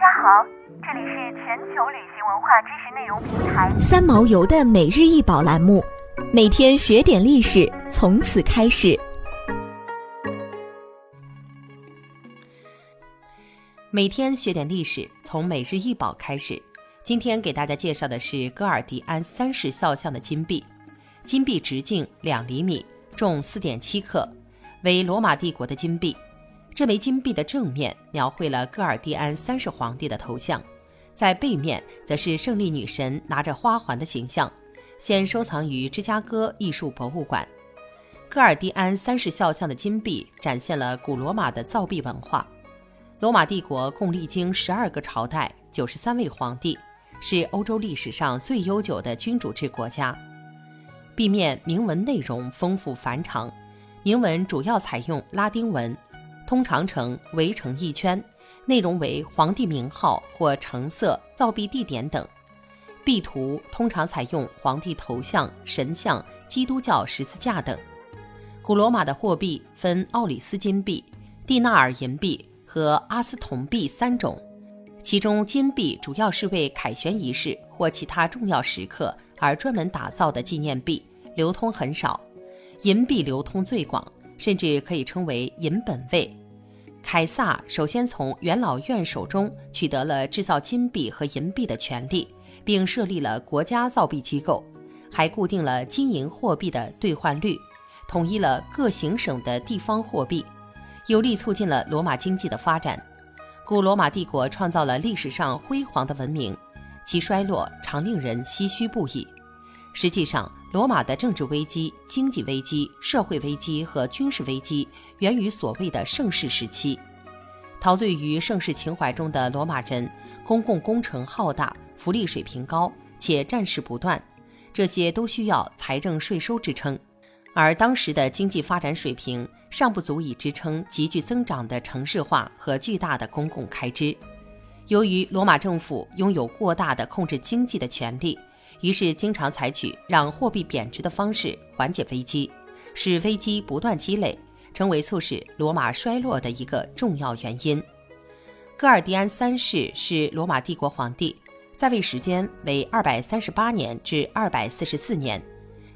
大家好，这里是全球旅行文化知识内容平台三毛游的每日一宝栏目，每天学点历史，从此开始。每天学点历史，从每日一宝开始。今天给大家介绍的是戈尔迪安三世肖像的金币，金币直径两厘米，重四点七克，为罗马帝国的金币。这枚金币的正面描绘了戈尔迪安三世皇帝的头像，在背面则是胜利女神拿着花环的形象，现收藏于芝加哥艺术博物馆。戈尔迪安三世肖像的金币展现了古罗马的造币文化。罗马帝国共历经十二个朝代，九十三位皇帝，是欧洲历史上最悠久的君主制国家。币面铭文内容丰富繁长，铭文主要采用拉丁文。通常呈围成一圈，内容为皇帝名号或成色、造币地点等。币图通常采用皇帝头像、神像、基督教十字架等。古罗马的货币分奥里斯金币、蒂纳尔银币和阿斯铜币三种，其中金币主要是为凯旋仪式或其他重要时刻而专门打造的纪念币，流通很少。银币流通最广，甚至可以称为银本位。凯撒首先从元老院手中取得了制造金币和银币的权利，并设立了国家造币机构，还固定了金银货币的兑换率，统一了各行省的地方货币，有力促进了罗马经济的发展。古罗马帝国创造了历史上辉煌的文明，其衰落常令人唏嘘不已。实际上，罗马的政治危机、经济危机、社会危机和军事危机源于所谓的盛世时期。陶醉于盛世情怀中的罗马人，公共工程浩大，福利水平高，且战事不断，这些都需要财政税收支撑。而当时的经济发展水平尚不足以支撑急剧增长的城市化和巨大的公共开支。由于罗马政府拥有过大的控制经济的权利。于是，经常采取让货币贬值的方式缓解危机，使危机不断积累，成为促使罗马衰落的一个重要原因。戈尔迪安三世是罗马帝国皇帝，在位时间为二百三十八年至二百四十四年。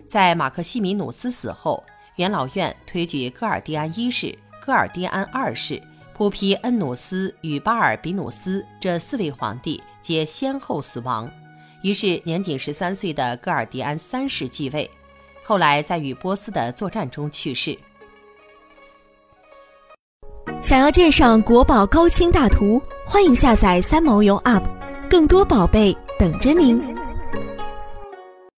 在马克西米努斯死后，元老院推举戈尔迪安一世、戈尔迪安二世、普皮恩努斯与巴尔比努斯这四位皇帝皆先后死亡。于是，年仅十三岁的戈尔迪安三世继位，后来在与波斯的作战中去世。想要鉴赏国宝高清大图，欢迎下载三毛游 App，更多宝贝等着您。